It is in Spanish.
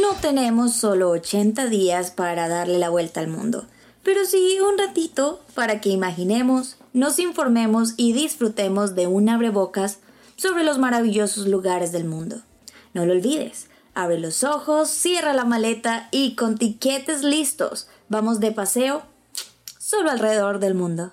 No tenemos solo 80 días para darle la vuelta al mundo, pero sí un ratito para que imaginemos, nos informemos y disfrutemos de un abrebocas sobre los maravillosos lugares del mundo. No lo olvides, abre los ojos, cierra la maleta y con tiquetes listos, vamos de paseo solo alrededor del mundo.